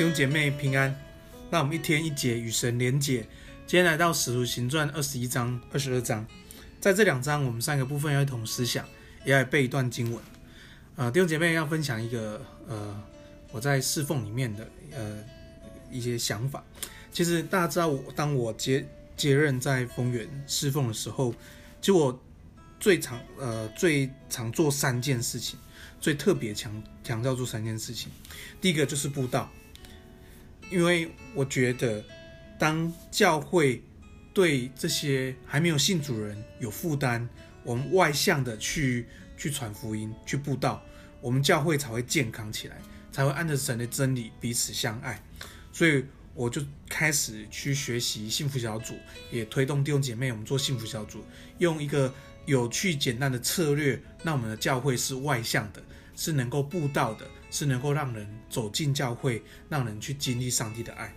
弟兄姐妹平安，那我们一天一节与神连结。今天来到使徒行传二十一章、二十二章，在这两章我们三个部分要一同思想，也要背一段经文。呃，弟兄姐妹要分享一个呃我在侍奉里面的呃一些想法。其实大家知道我，当我接接任在丰源侍奉的时候，其实我最常呃最常做三件事情，最特别强强调做三件事情。第一个就是布道。因为我觉得，当教会对这些还没有信主人有负担，我们外向的去去传福音、去布道，我们教会才会健康起来，才会按着神的真理彼此相爱。所以我就开始去学习幸福小组，也推动弟兄姐妹我们做幸福小组，用一个有趣简单的策略，让我们的教会是外向的，是能够布道的。是能够让人走进教会，让人去经历上帝的爱。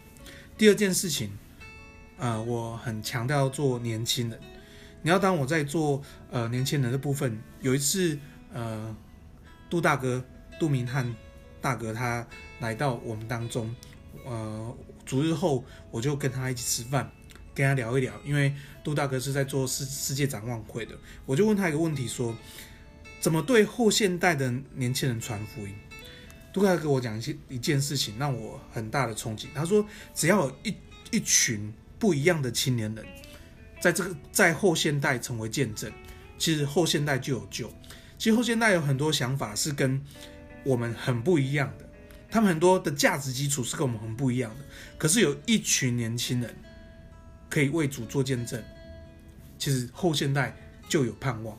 第二件事情，呃，我很强调做年轻人。你要当我在做呃年轻人的部分，有一次呃，杜大哥杜明翰大哥他来到我们当中，呃，主日后我就跟他一起吃饭，跟他聊一聊。因为杜大哥是在做世世界展望会的，我就问他一个问题说：怎么对后现代的年轻人传福音？杜克跟我讲一些一件事情，让我很大的冲击。他说，只要有一一群不一样的青年人，在这个在后现代成为见证，其实后现代就有救。其实后现代有很多想法是跟我们很不一样的，他们很多的价值基础是跟我们很不一样的。可是有一群年轻人可以为主做见证，其实后现代就有盼望。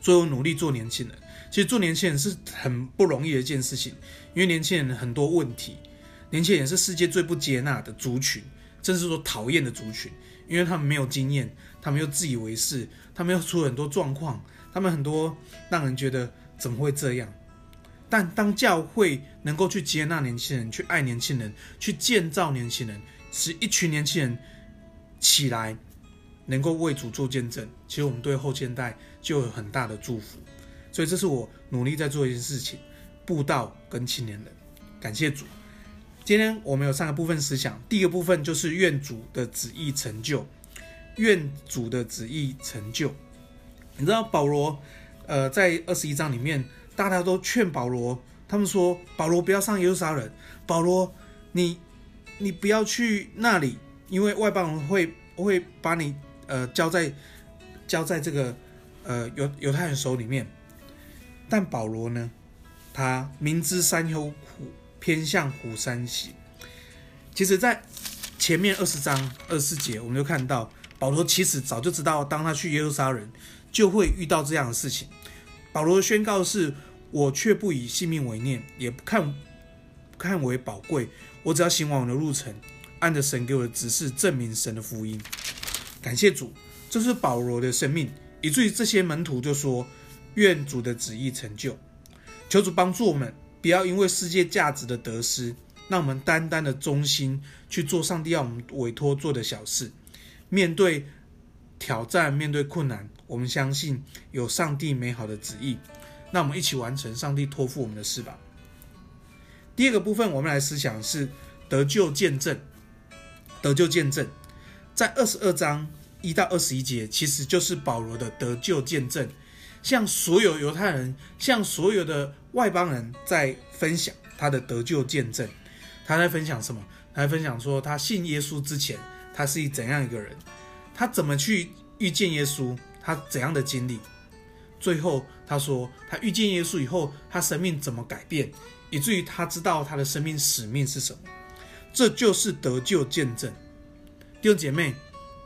所以我努力做年轻人。其实做年轻人是很不容易的一件事情，因为年轻人很多问题，年轻人是世界最不接纳的族群，甚至说讨厌的族群，因为他们没有经验，他们又自以为是，他们又出了很多状况，他们很多让人觉得怎么会这样？但当教会能够去接纳年轻人，去爱年轻人，去建造年轻人，使一群年轻人起来，能够为主做见证，其实我们对后现代就有很大的祝福。所以这是我努力在做一件事情，布道跟青年人，感谢主。今天我们有三个部分思想，第一个部分就是愿主的旨意成就，愿主的旨意成就。你知道保罗，呃，在二十一章里面，大家都劝保罗，他们说保罗不要上耶路撒冷，保罗你你不要去那里，因为外邦人会会把你呃交在交在这个呃犹犹太人手里面。但保罗呢，他明知山有虎，偏向虎山行。其实，在前面二十章二十四节，我们就看到保罗其实早就知道，当他去耶路撒冷，就会遇到这样的事情。保罗宣告是：“我却不以性命为念，也不看看为宝贵。我只要行完我的路程，按着神给我的指示，证明神的福音。”感谢主，这是保罗的生命，以至于这些门徒就说。愿主的旨意成就，求主帮助我们，不要因为世界价值的得失，让我们单单的忠心去做上帝要我们委托做的小事。面对挑战，面对困难，我们相信有上帝美好的旨意。那我们一起完成上帝托付我们的事吧。第二个部分，我们来思想是得救见证。得救见证，在二十二章一到二十一节，其实就是保罗的得救见证。向所有犹太人，向所有的外邦人，在分享他的得救见证。他在分享什么？他在分享说，他信耶稣之前，他是怎样一个人？他怎么去遇见耶稣？他怎样的经历？最后他说，他遇见耶稣以后，他生命怎么改变，以至于他知道他的生命使命是什么？这就是得救见证。弟兄姐妹，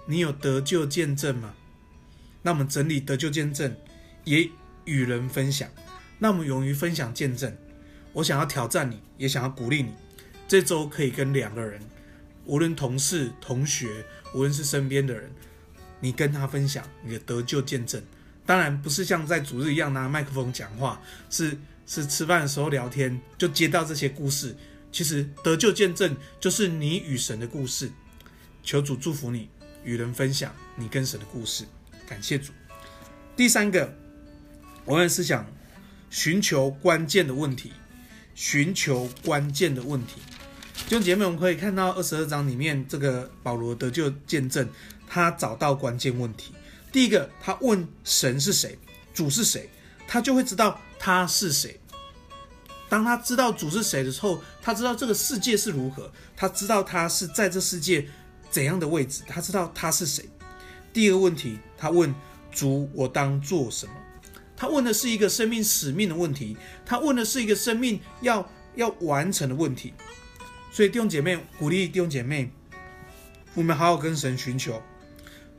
你有得救见证吗？那我们整理得救见证。也与人分享，那么勇于分享见证。我想要挑战你，也想要鼓励你。这周可以跟两个人，无论同事、同学，无论是身边的人，你跟他分享你的得救见证。当然不是像在主日一样拿麦克风讲话，是是吃饭的时候聊天就接到这些故事。其实得救见证就是你与神的故事。求主祝福你，与人分享你跟神的故事。感谢主。第三个。我们是想，寻求关键的问题，寻求关键的问题。弟兄姐妹，我们可以看到二十二章里面这个保罗得救见证，他找到关键问题。第一个，他问神是谁，主是谁，他就会知道他是谁。当他知道主是谁的时候，他知道这个世界是如何，他知道他是在这世界怎样的位置，他知道他是谁。第二个问题，他问主：“我当做什么？”他问的是一个生命使命的问题，他问的是一个生命要要完成的问题。所以弟兄姐妹，鼓励弟兄姐妹，我们好好跟神寻求。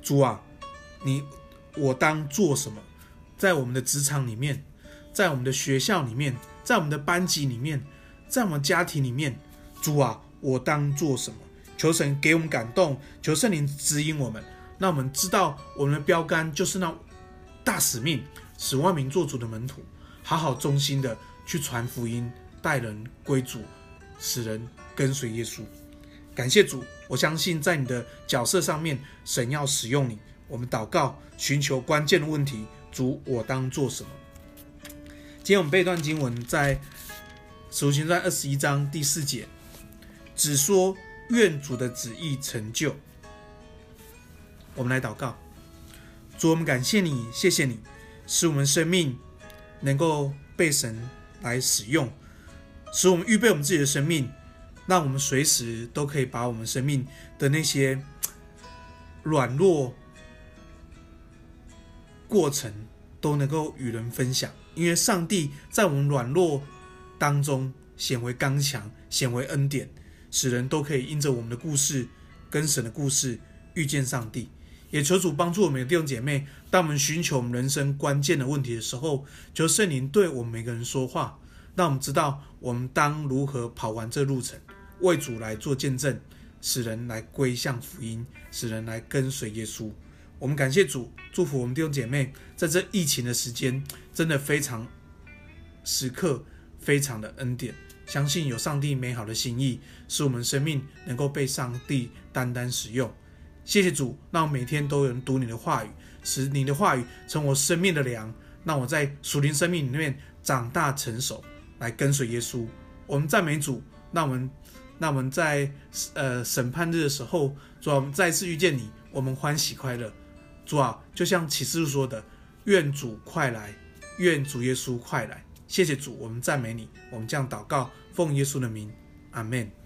主啊，你我当做什么？在我们的职场里面，在我们的学校里面，在我们的班级里面，在我们家庭里面，主啊，我当做什么？求神给我们感动，求圣灵指引我们，让我们知道我们的标杆就是那大使命，使万民做主的门徒，好好忠心的去传福音，带人归主，使人。跟随耶稣，感谢主。我相信在你的角色上面，神要使用你。我们祷告，寻求关键的问题。主，我当做什么？今天我们背段经文在《使徒行传》二十一章第四节，只说愿主的旨意成就。我们来祷告，主，我们感谢你，谢谢你，使我们生命能够被神来使用，使我们预备我们自己的生命。让我们随时都可以把我们生命的那些软弱过程都能够与人分享，因为上帝在我们软弱当中显为刚强，显为恩典，使人都可以因着我们的故事跟神的故事遇见上帝。也求主帮助我们的弟兄姐妹，当我们寻求我们人生关键的问题的时候，求圣灵对我们每个人说话，让我们知道我们当如何跑完这路程。为主来做见证，使人来归向福音，使人来跟随耶稣。我们感谢主，祝福我们弟兄姐妹，在这疫情的时间，真的非常时刻，非常的恩典。相信有上帝美好的心意，使我们生命能够被上帝单单使用。谢谢主，让我每天都有人读你的话语，使你的话语成我生命的粮，让我在属灵生命里面长大成熟，来跟随耶稣。我们赞美主，让我们。那我们在呃审判日的时候，主啊，我们再次遇见你，我们欢喜快乐。主啊，就像启示录说的，愿主快来，愿主耶稣快来。谢谢主，我们赞美你，我们这样祷告，奉耶稣的名，阿门。